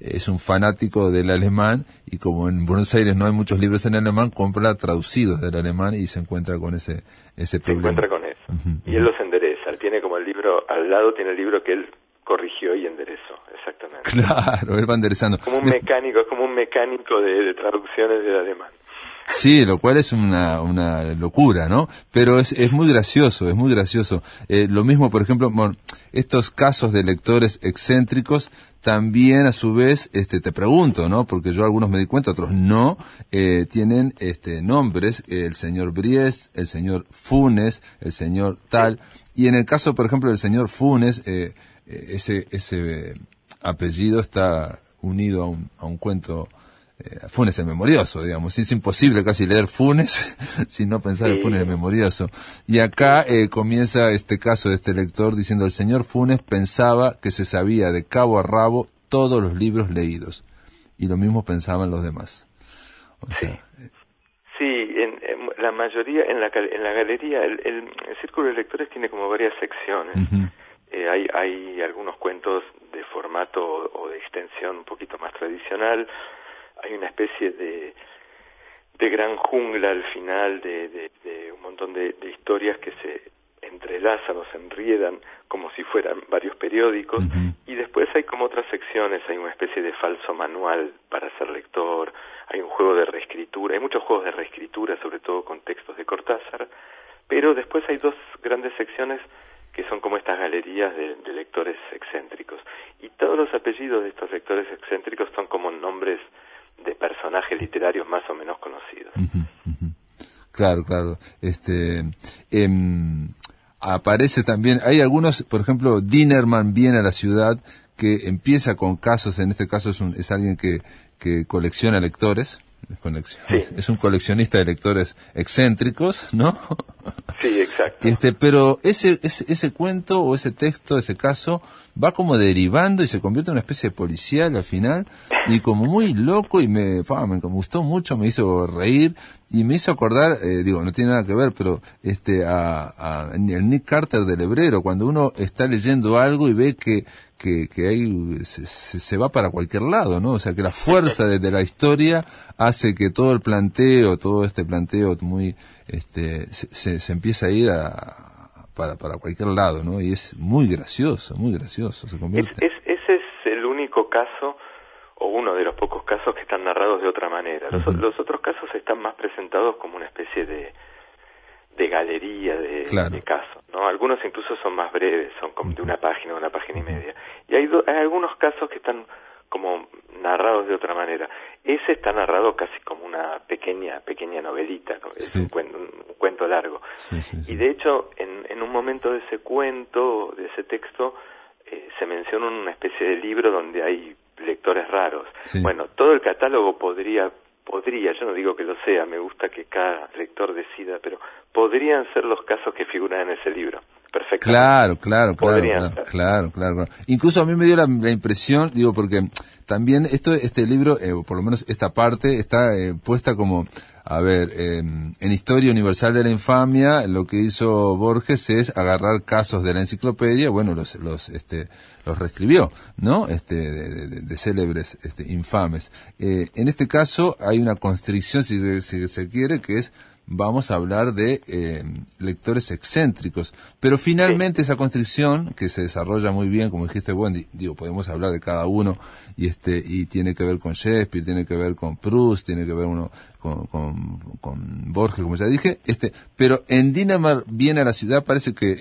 es un fanático del alemán y como en Buenos Aires no hay muchos libros en alemán, compra traducidos del alemán y se encuentra con ese, ese problema. Se encuentra con eso. Y él los endereza, tiene como el libro, al lado tiene el libro que él corrigió y enderezó, exactamente. Claro, él va enderezando. Como un mecánico, es como un mecánico de, traducciones del alemán. Sí, lo cual es una, una locura, ¿no? Pero es, es muy gracioso, es muy gracioso. Eh, lo mismo, por ejemplo, estos casos de lectores excéntricos, también a su vez, este, te pregunto, ¿no? Porque yo algunos me di cuenta, otros no, eh, tienen este, nombres, el señor Briest, el señor Funes, el señor tal. Y en el caso, por ejemplo, del señor Funes, eh, ese, ese apellido está unido a un, a un cuento eh, Funes el memorioso, digamos. Es imposible casi leer Funes [LAUGHS] sin no pensar en Funes el memorioso. Y acá eh, comienza este caso de este lector diciendo el señor Funes pensaba que se sabía de cabo a rabo todos los libros leídos. Y lo mismo pensaban los demás. sí. Sí, en, la mayoría, en la, en la galería, el, el, Círculo de Lectores tiene como varias secciones. Eh, hay, hay algunos cuentos de formato o de extensión un poquito más tradicional, hay una especie de, de gran jungla al final de, de, un montón de, historias que se entrelazan o se enriedan como si fueran varios periódicos. Y después hay como otras secciones, hay una especie de falso manual para ser lector, hay un juego de reescritura, hay muchos juegos de reescritura, sobre todo con textos de Cortázar, pero después hay dos grandes secciones que son como estas galerías de, lectores excéntricos y todos los apellidos de estos lectores excéntricos son como nombres de personajes literarios más o menos conocidos. Claro, claro. Este, em, aparece también, hay algunos, por ejemplo, Dinerman viene a la ciudad que empieza con casos, en este caso es, un, es alguien que, que colecciona lectores, [LAUGHS] es un coleccionista de lectores excéntricos, ¿no? [LAUGHS] Sí, exacto. Este, pero ese, ese, ese cuento o ese texto, ese caso, va como derivando y se convierte en una especie de policial al final y como muy loco y me, me gustó mucho, me hizo reír y me hizo acordar, eh, digo, no tiene nada que ver, pero este, a, a, el Nick Carter del Hebrero, cuando uno está leyendo algo y ve que, que, que ahí se, se, va para cualquier lado, ¿no? O sea, que la fuerza de, la historia hace que todo el planteo, todo este planteo muy, este, se, se empieza a ir a, para, para cualquier lado, ¿no? Y es muy gracioso, muy gracioso, se convierte. Es, ese es el único caso, o uno de los pocos casos que están narrados de otra manera. Los, los otros casos están más presentados como una especie de, de galería de, de, casos, ¿no? Algunos incluso son más breves, son como de una página, una página y media. Y hay, hay algunos casos que están como narrados de otra manera. Ese está narrado casi como una pequeña pequeña novelita, es un, cuento, largo. y de hecho, en, en un momento de ese cuento, de ese texto, eh, se menciona una especie de libro donde hay lectores raros. Bueno, todo el catálogo podría podría, yo no digo que lo sea, me gusta que cada lector decida, pero podrían ser los casos que figuran en ese libro perfectamente. Claro, claro, claro, claro, claro, Incluso a mí me dio la, impresión, digo, porque también esto, este libro, eh, por lo menos esta parte, está eh, puesta como a ver, en Historia Universal de la Infamia, lo que hizo Borges es agarrar casos de la enciclopedia, bueno, los, los, este, los reescribió, ¿no? Este, de, célebres, este, infames. Eh, en este caso hay una constricción, si, si se quiere, que es vamos a hablar de eh, lectores excéntricos. Pero finalmente esa constricción, que se desarrolla muy bien, como dijiste, bueno, digo, podemos hablar de cada uno, y este, y tiene que ver con Shakespeare, tiene que ver con Proust, tiene que ver uno con, con, Borges, como ya dije, este, pero en Dinamar viene a la ciudad, parece que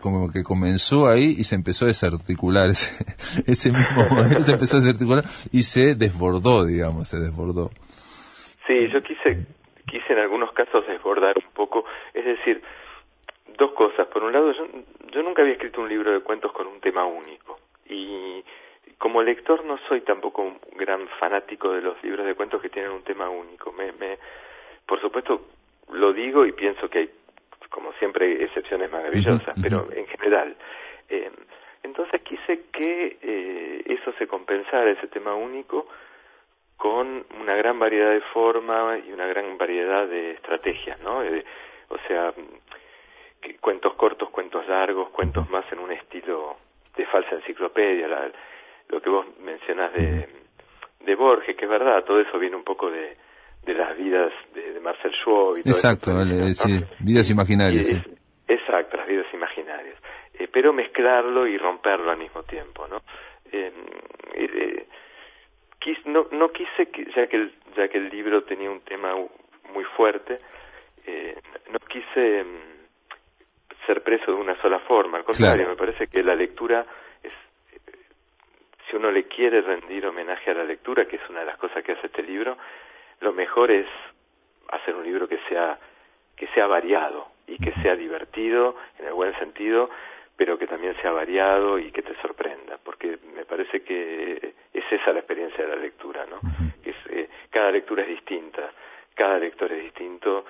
como que comenzó ahí y se empezó a desarticular ese, [LAUGHS] ese mismo modelo, se empezó a desarticular y se desbordó, digamos, se desbordó. Sí, yo quise quise en algunos casos desbordar un poco, es decir, dos cosas. Por un lado, yo, nunca había escrito un libro de cuentos con un tema único y como lector no soy tampoco un gran fanático de los libros de cuentos que tienen un tema único. Me, me, por supuesto, lo digo y pienso que hay, como siempre, excepciones maravillosas, pero en general. Eh, entonces quise que eh, eso se compensara, ese tema único, con una gran variedad de formas y una gran variedad de estrategias, ¿no? Eh, o sea, cuentos cortos, cuentos largos, cuentos más en un estilo de falsa enciclopedia, lo que vos mencionás de, de Borges, que es verdad, todo eso viene un poco de, de las vidas de, Marcel Schwab y todo Exacto, sí, vidas imaginarias. Exacto, las vidas imaginarias. Eh, pero mezclarlo y romperlo al mismo tiempo, ¿no? Eh, no, no quise, ya que, el, ya que el libro tenía un tema muy fuerte, eh, no quise mm, ser preso de una sola forma. Al contrario, me parece que la lectura es, si uno le quiere rendir homenaje a la lectura, que es una de las cosas que hace este libro, lo mejor es hacer un libro que sea que sea variado y que sea divertido en el buen sentido pero que también sea variado y que te sorprenda, porque me parece que es esa la experiencia de la lectura, ¿no? es, eh, cada lectura es distinta, cada lector es distinto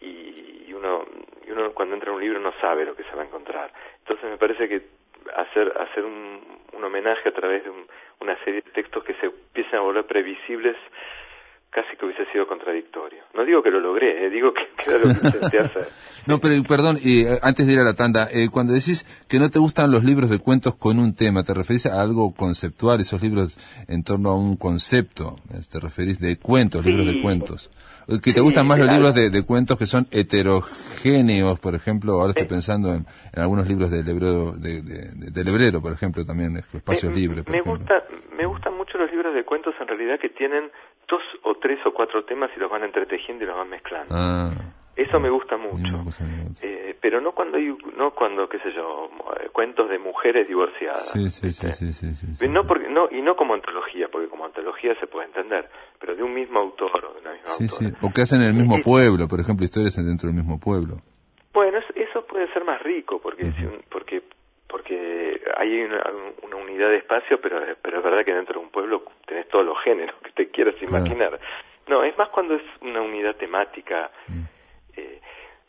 y uno, y uno cuando entra en un libro no sabe lo que se va a encontrar. Entonces me parece que hacer, hacer un, un homenaje a través de una serie de textos que se empiecen a volver previsibles casi que hubiese sido contradictorio. No digo que lo logré, eh, digo que, era lo que [LAUGHS] intenté hacer. no, pero perdón, y eh, antes de ir a la tanda, eh, cuando decís que no te gustan los libros de cuentos con un tema, ¿te referís a algo conceptual, esos libros en torno a un concepto? ¿Te referís de cuentos, libros de cuentos? ¿Que te gustan más los libros de, cuentos que son heterogéneos, por ejemplo? Ahora estoy pensando en, algunos libros del hebrero, de, del hebrero, por ejemplo, también, espacios libres. me, gusta, me gustan mucho los libros de cuentos en realidad que tienen dos o tres o cuatro temas y los van entretejiendo y los van mezclando. Ah. Eso me gusta mucho. Eh, pero no cuando hay, no cuando, qué sé yo, eh, cuentos de mujeres divorciadas. Sí, sí, sí, sí, sí, No porque, no, y no como antología, porque como antología se puede entender, pero de un mismo autor o de una misma sí, Sí. O que hacen en el mismo pueblo, por ejemplo, historias dentro del mismo pueblo. Bueno, eso puede ser más rico, porque, porque porque hay una, unidad de espacio, pero, pero es verdad que dentro de un pueblo tenés todos los géneros que te quieras imaginar. No, es más cuando es una unidad temática. Mm. Eh,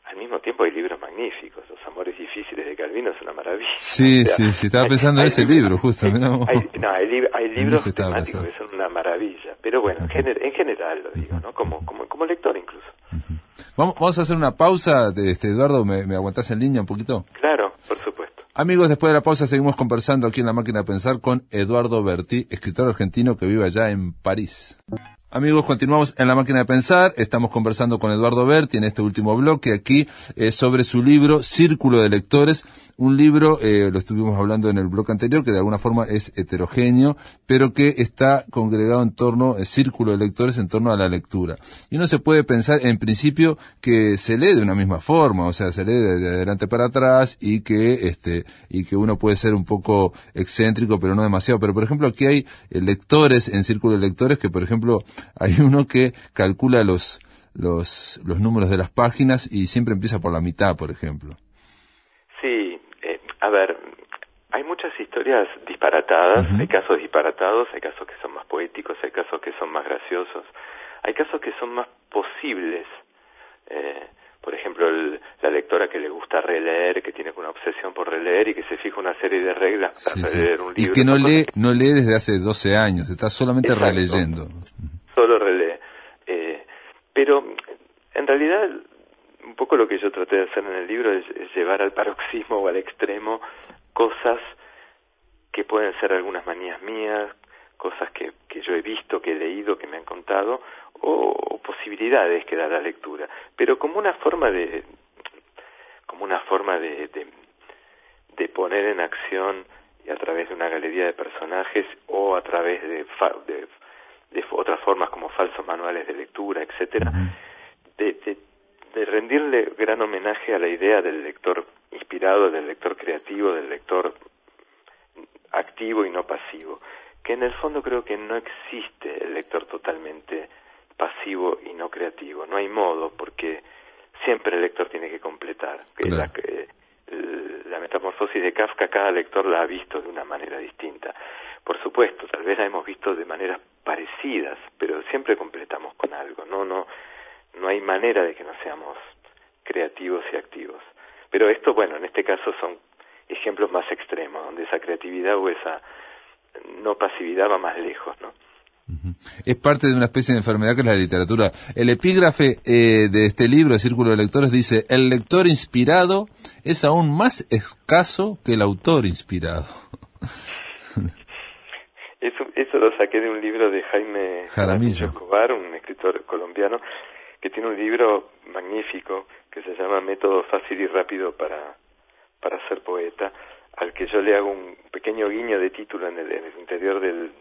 al mismo tiempo hay libros magníficos. Los Amores Difíciles de Calvino es una maravilla. [LAUGHS] Sí, sí, sí. Estaba pensando en ese libro, justo. no, hay, hay libros temáticos que son una maravilla. Pero bueno, en, en general lo digo, ¿no? Como, como, como lector incluso. Vamos, vamos a hacer una pausa. Este, Eduardo, ¿me, ¿me aguantás en línea un poquito? Claro, por supuesto. Amigos, después de la pausa seguimos conversando aquí en la máquina de pensar con Eduardo Berti, escritor argentino que vive allá en París. Amigos, continuamos en la máquina de pensar. Estamos conversando con Eduardo Berti en este último bloque aquí eh, sobre su libro Círculo de Lectores. Un libro, eh, lo estuvimos hablando en el bloque anterior, que de alguna forma es heterogéneo, pero que está congregado en torno, el eh, círculo de lectores en torno a la lectura. Y uno se puede pensar, en principio, que se lee de una misma forma, o sea, se lee de, adelante para atrás y que, este, y que uno puede ser un poco excéntrico, pero no demasiado. Pero, por ejemplo, aquí hay lectores en círculo de lectores que, por ejemplo, hay uno que calcula los, los, los números de las páginas y siempre empieza por la mitad, por ejemplo. Sí, a ver, hay muchas historias disparatadas, hay casos disparatados, hay casos que son más poéticos, hay casos que son más graciosos, hay casos que son más posibles. Eh, por ejemplo, la, lectora que le gusta releer, que tiene una obsesión por releer y que se fija una serie de reglas para leer un libro. Y que no lee, no lee desde hace 12 años, está solamente releyendo. Solo relee. Eh, pero en realidad un poco lo que yo traté de hacer en el libro es, llevar al paroxismo o al extremo cosas que pueden ser algunas manías mías, cosas que, que yo he visto, que he leído, que me han contado, o, posibilidades que da la lectura, pero como una forma de como una forma de, de, poner en acción y a través de una galería de personajes o a través de, de, de otras formas como falsos manuales de lectura, etcétera, de, de rendirle gran homenaje a la idea del lector inspirado, del lector creativo, del lector activo y no pasivo, que en el fondo creo que no existe el lector totalmente pasivo y no creativo, no hay modo porque siempre el lector tiene que completar. La, la metamorfosis de Kafka cada lector la ha visto de una manera distinta. Por supuesto, tal vez la hemos visto de maneras parecidas, pero siempre completamos con algo, no no no hay manera de que no seamos creativos y activos. Pero esto, bueno, en este caso son ejemplos más extremos, donde esa creatividad o esa no pasividad va más lejos, ¿no? Es parte de una especie de enfermedad que es la literatura. El epígrafe eh, de este libro, Círculo de Lectores, dice, el lector inspirado es aún más escaso que el autor inspirado. [LAUGHS] Eso, eso lo saqué de un libro de Jaime Jaramillo Escobar, un escritor colombiano, que tiene un libro magnífico que se llama Método fácil y rápido para, para ser poeta, al que yo le hago un pequeño guiño de título en el, interior del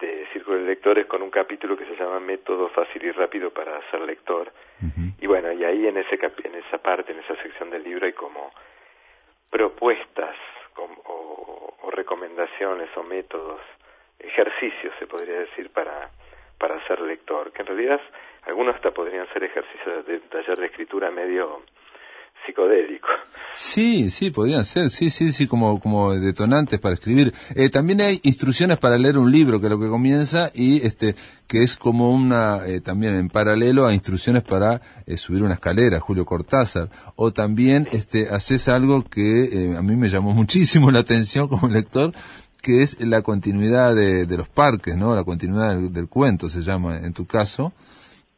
de Círculo de Lectores con un capítulo que se llama Método fácil y rápido para ser lector. Y bueno, y ahí en, ese en esa parte, en esa sección del libro hay como propuestas o, o recomendaciones o métodos, ejercicios se podría decir para, para ser lector, que en realidad algunos hasta podrían ser ejercicios de taller de escritura medio psicodélico. Sí, sí, podrían ser, sí, sí, sí, como, como detonantes para escribir. Eh, también hay instrucciones para leer un libro, que es lo que comienza, y este, que es como una, eh, también en paralelo a instrucciones para eh, subir una escalera, Julio Cortázar. O también, este, haces algo que a mí me llamó [LAUGHS] muchísimo la atención como lector, que es la continuidad de, de los parques, ¿no? La continuidad del cuento se llama en tu caso.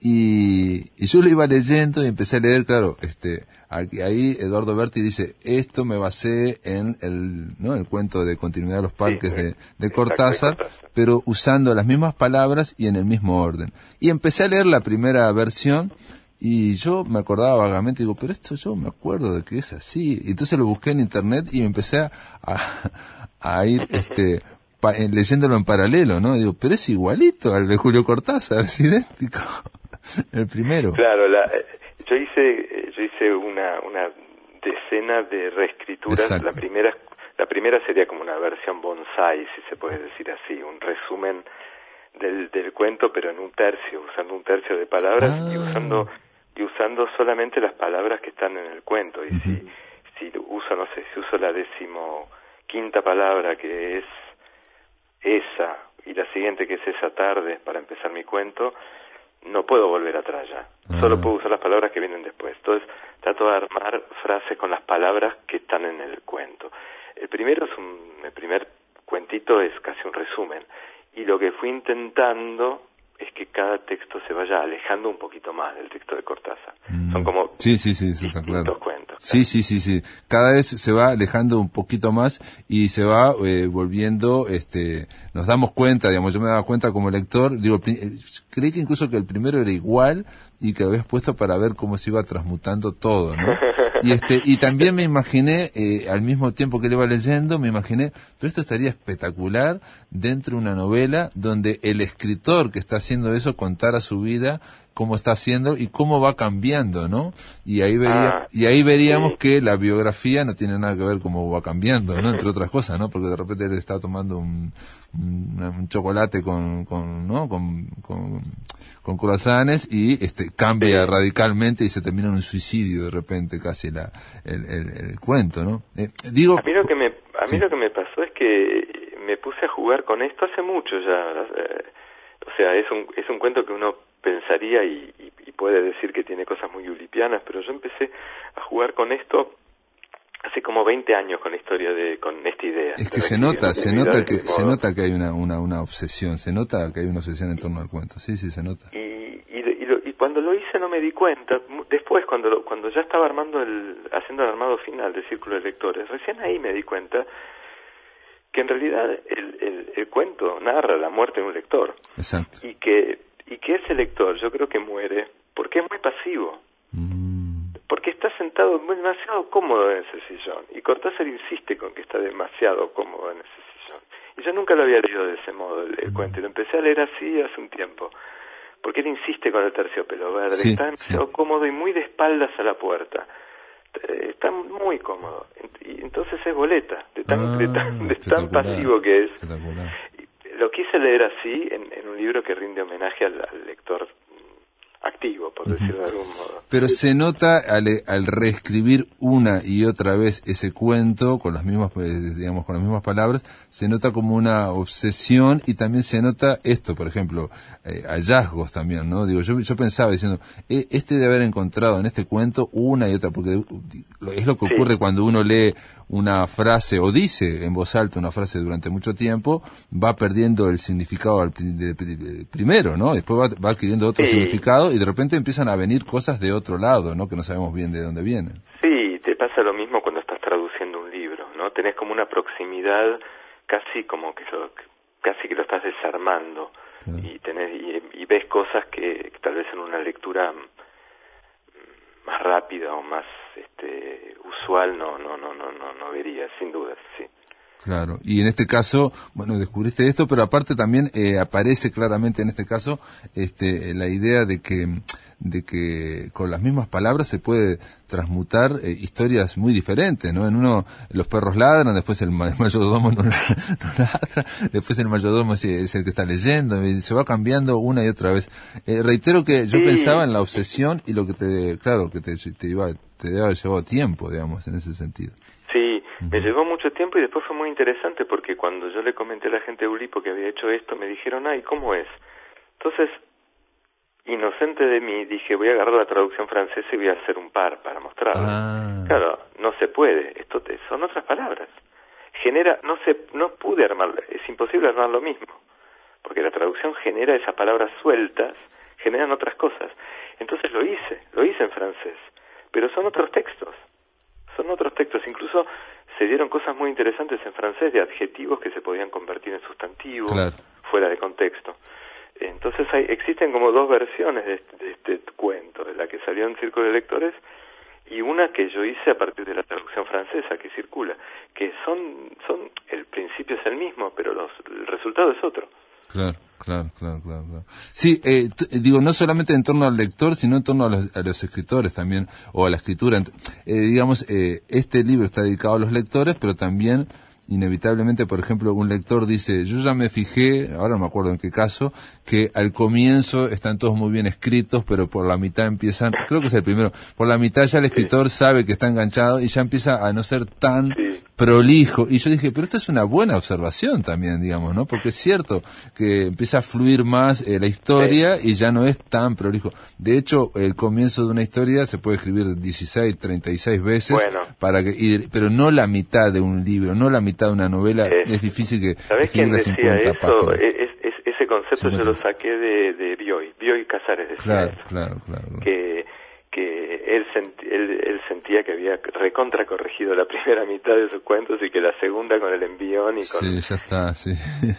Y, yo lo iba leyendo y empecé a leer, claro, este, ahí Eduardo Berti dice, esto me basé en el, ¿no? el cuento de continuidad de los parques de, de Cortázar, pero usando las mismas palabras y en el mismo orden. Y empecé a leer la primera versión y yo me acordaba vagamente, digo, pero esto yo me acuerdo de que es así. Y entonces lo busqué en internet y empecé a, a, ir, este, leyéndolo en paralelo, ¿no? Digo, pero es igualito al de Julio Cortázar, es idéntico. [LAUGHS] El primero. Claro, la, eh, yo hice yo hice una una decena de reescrituras. La primera la primera sería como una versión bonsai, si se puede decir así, un resumen del, del cuento, pero en un tercio, usando un tercio de palabras y ah. usando y usando solamente las palabras que están en el cuento. Y si si uso no sé si uso la décimo quinta palabra que es esa y la siguiente que es esa tarde para empezar mi cuento, no puedo volver atrás ya. Solo ah. puedo usar las palabras que vienen después. Entonces trato de armar frases con las palabras que están en el cuento. El primero es un, el primer cuentito es casi un resumen. Y lo que fui intentando es que cada texto se vaya alejando un poquito más del texto de Cortázar. Son mm. como sí, sí, sí, sí está claro. cuentos. Sí, sí, sí, sí. Cada vez se va alejando un poquito más y se va eh, volviendo, este, nos damos cuenta, digamos, yo me daba cuenta como lector, digo, eh, creí que incluso que el primero era igual y que habías puesto para ver cómo se iba transmutando todo, ¿no? Y este, y también me imaginé, eh, al mismo tiempo que le iba leyendo, me imaginé, pero esto estaría espectacular dentro de una novela donde el escritor que está haciendo eso contara su vida cómo está haciendo y cómo va cambiando, ¿no? Y ahí vería, ah, y ahí veríamos que la biografía no tiene nada que ver cómo va cambiando, ¿no? Entre otras cosas, ¿no? Porque de repente él está tomando un, un, chocolate con, con, ¿no? Con, con, con croissants y este cambia radicalmente y se termina en un suicidio de repente casi la, el, el, cuento, ¿no? Eh, digo, a mí lo que me, a mí lo que me pasó es que me puse a jugar con esto hace mucho ya, eh, o sea, es un, es un cuento que uno pensaría y, y, puede decir que tiene cosas muy ulipianas, pero yo empecé a jugar con esto hace como 20 años con la historia de con esta idea. Es que se nota, se nota que se nota que hay una, una, una obsesión, se nota que hay una obsesión en torno al cuento. Sí, sí, se nota. Y, y, y, cuando lo hice no me di cuenta. Después cuando cuando ya estaba armando el haciendo el armado final del círculo de lectores, recién ahí me di cuenta que en realidad el, el, el cuento narra la muerte de un lector. Exacto. Y que y que ese lector yo creo que muere porque es muy pasivo. Mm. Porque está sentado demasiado cómodo en ese sillón. Y Cortázar insiste con que está demasiado cómodo en ese sillón. Y yo nunca lo había leído de ese modo el, Mm. cuento. Y lo empecé a leer así hace un tiempo. Porque él insiste con el terciopelo verde. Sí, está demasiado sí. cómodo y muy de espaldas a la puerta. Eh, Está muy cómodo. Y entonces es boleta. De tan, Ah, de tan, de tan pasivo que es. Lo quise leer así en, en un libro que rinde homenaje al, al lector activo, por decirlo de algún modo. Pero se nota al, al reescribir una y otra vez ese cuento con las mismas, eh, digamos, con las mismas palabras, se nota como una obsesión y también se nota esto, por ejemplo, eh, hallazgos también, ¿no? Digo, yo, yo pensaba diciendo, eh, este de haber encontrado en este cuento una y otra, porque es lo que Sí. ocurre cuando uno lee una frase o dice en voz alta una frase durante mucho tiempo, va perdiendo el significado al de- de- primero, ¿no? Después va, va adquiriendo otro Sí. significado y de repente empiezan a venir cosas de otro lado, ¿no? Que no sabemos bien de dónde vienen. Sí, te pasa lo mismo cuando estás traduciendo un libro, ¿no? Tenés como una proximidad casi como que lo, casi que lo estás desarmando Claro. y tenés y, y ves cosas que, que tal vez en una lectura más rápida o más este usual no no no no no no verías sin duda sí. Claro, y en este caso, bueno, descubriste esto, pero aparte también eh, aparece claramente en este caso este, la idea de que, de que con las mismas palabras se puede transmutar eh, historias muy diferentes, ¿no? En uno los perros ladran, después el, ma- el mayordomo no, [LAUGHS] no ladra, después el mayordomo es, es el que está leyendo, y se va cambiando una y otra vez. Eh, reitero que yo Sí. pensaba en la obsesión y lo que te, claro, que te, te iba, te debe haber llevado tiempo, digamos, en ese sentido. Sí, me llevó mucho tiempo y después fue muy interesante porque cuando yo le comenté a la gente de Ulipo que había hecho esto, me dijeron, ay, ¿cómo es? Entonces, inocente de mí, dije, voy a agarrar la traducción francesa y voy a hacer un par para mostrarlo. Ah. Claro, no se puede, esto te- son otras palabras. Genera, no se, no pude armar, es imposible armar lo mismo, porque la traducción genera esas palabras sueltas, generan otras cosas. Entonces lo hice, lo hice en francés, pero son otros textos son otros textos, incluso se dieron cosas muy interesantes en francés de adjetivos que se podían convertir en sustantivos Claro. fuera de contexto. Entonces hay, existen como dos versiones de este, de este cuento, de la que salió en Círculo de Lectores y una que yo hice a partir de la traducción francesa que circula, que son, son el principio es el mismo, pero los, el resultado es otro. Claro, claro, claro, claro. claro. Sí, eh, digo, no solamente en torno al lector, sino en torno a los, a los escritores también, o a la escritura. Eh, digamos, eh, este libro está dedicado a los lectores, pero también, inevitablemente, por ejemplo, un lector dice, yo ya me fijé, ahora no me acuerdo en qué caso, que al comienzo están todos muy bien escritos, pero por la mitad empiezan, creo que es el primero, por la mitad ya el escritor sabe que está enganchado y ya empieza a no ser tan Sí. Prolijo. Y yo dije, pero esto es una buena observación también, digamos, ¿no? Porque es cierto que empieza a fluir más eh, la historia y ya no es tan prolijo. De hecho, el comienzo de una historia se puede escribir 16, 36 veces, Bueno. para que, y- pero no la mitad de un libro, no la mitad de una novela. Es- Es, difícil que ¿Sabés quién escribir decía 50 eso? páginas. Es- es- ese concepto yo 50. lo saqué de, de Bioy, Bioy Casares decía Claro, eso. claro, claro. claro. que que él, senti- él, él sentía que había recontra corregido la [LAUGHS] primera mitad de sus cuentos y que la segunda con el envión y con Sí, ya está, sí.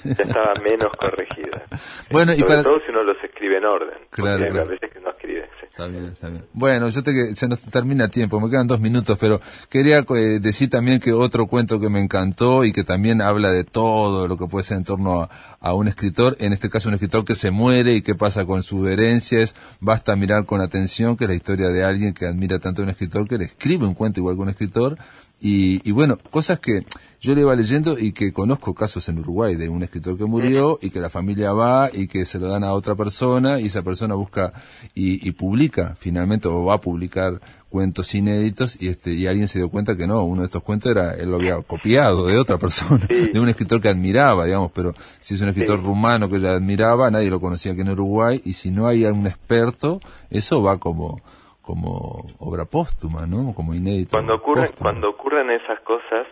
ya estaba menos corregida. [LAUGHS] Bueno, y Sobre para- todo si uno los escribe en orden. porque Claro, hay claro. veces que no escribe. sí. Está bien, está bien. Bueno, yo te que se nos termina tiempo, me quedan dos minutos, pero quería eh, decir también que otro cuento que me encantó y que también habla de todo lo que puede ser en torno a, a un escritor, en este caso un escritor que se muere y qué pasa con sus herencias, basta mirar con atención que es la historia de alguien que admira tanto a un escritor que le escribe un cuento igual que un escritor. Y, y bueno, cosas que yo le iba leyendo y que conozco casos en Uruguay de un escritor que murió y que la familia va y que se lo dan a otra persona y esa persona busca y, y publica finalmente o va a publicar cuentos inéditos y este y alguien se dio cuenta que no, uno de estos cuentos era él lo había copiado de otra persona, de un escritor que admiraba, digamos, pero si es un escritor rumano que ella admiraba, nadie lo conocía aquí en Uruguay y si no hay algún experto, eso va como como obra póstuma, ¿no? Como inédito. Cuando ocurren, cuando ocurren esas cosas,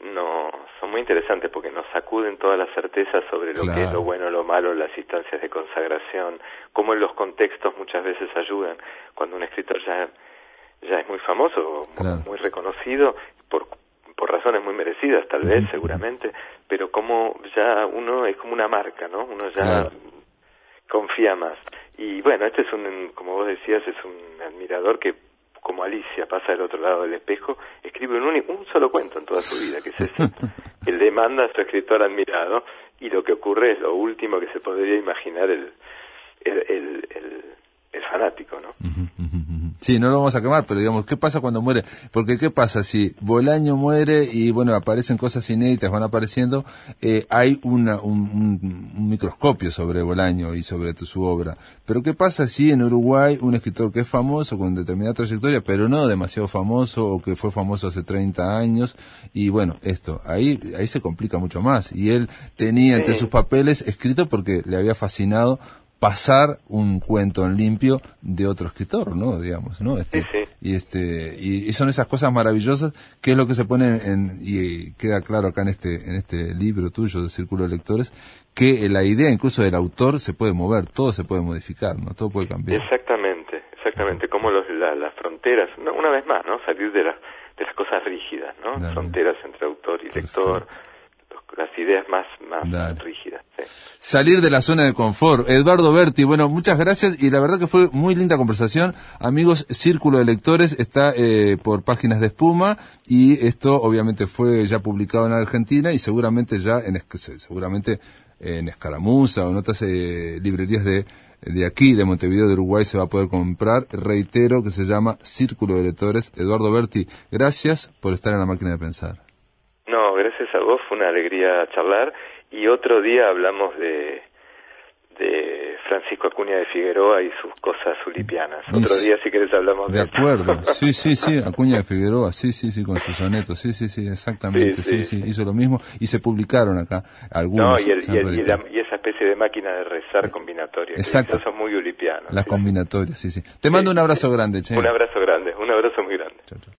no son muy interesantes porque nos sacuden todas las certezas sobre lo que es lo bueno, lo malo, las instancias de consagración, cómo en los contextos muchas veces ayudan. Cuando un escritor ya, ya es muy famoso, muy, reconocido, por, por razones muy merecidas tal vez, seguramente, pero como ya uno es como una marca, ¿no? Uno ya confía más. Y bueno, este es un, como vos decías, es un admirador que como Alicia pasa del otro lado del espejo, escribe un, un solo cuento en toda su vida, que es ese. [LAUGHS] Él demanda a su escritor admirado y lo que ocurre es lo último que se podría imaginar el, el, el, el, fanático, ¿no? Sí, no lo vamos a quemar, pero digamos, ¿qué pasa cuando muere? Porque ¿qué pasa si Bolaño muere y, bueno, aparecen cosas inéditas, van apareciendo? Eh, hay una, un, un, microscopio sobre Bolaño y sobre su obra. Pero ¿qué pasa si en Uruguay un escritor que es famoso, con determinada trayectoria, pero no demasiado famoso o que fue famoso hace 30 años? Y bueno, esto, ahí, ahí se complica mucho más. Y él tenía entre sus papeles escrito porque le había fascinado pasar un cuento en limpio de otro escritor, ¿no? Digamos, ¿no? Este, Y este y, son esas cosas maravillosas que es lo que se pone en y queda claro acá en este en este libro tuyo de Círculo de Lectores que la idea incluso del autor se puede mover, todo se puede modificar, ¿no? Todo puede cambiar. Exactamente, exactamente, como los, las fronteras, una vez más, ¿no? Salir de las de las cosas rígidas, ¿no? Fronteras entre autor y lector las ideas más, más rígidas. Salir de la zona de confort. Eduardo Berti, bueno, muchas gracias y la verdad que fue muy linda conversación. Amigos, Círculo de Lectores está eh, por páginas de espuma y esto obviamente fue ya publicado en Argentina y seguramente ya en, seguramente en Escaramuza o en otras eh, librerías de de aquí, de Montevideo, de Uruguay, se va a poder comprar. Reitero que se llama Círculo de Lectores. Eduardo Berti, gracias por estar en la máquina de pensar. No, gracias a vos, fue una alegría charlar y otro día hablamos de, de Francisco Acuña de Figueroa y sus cosas ulipianas. Otro día, si querés, hablamos de De acuerdo, [LAUGHS] sí, sí, sí, Acuña de Figueroa, sí, sí, sí, con sus sonetos, sí, sí, sí, exactamente, sí, sí, hizo lo mismo y se publicaron acá algunos. No, y, y, esa especie de máquina de rezar combinatoria. Exacto. Son muy ulipianos. Las combinatorias, sí, sí. Te mando un abrazo grande, Che. Un abrazo grande, un abrazo muy grande. Chau, chau.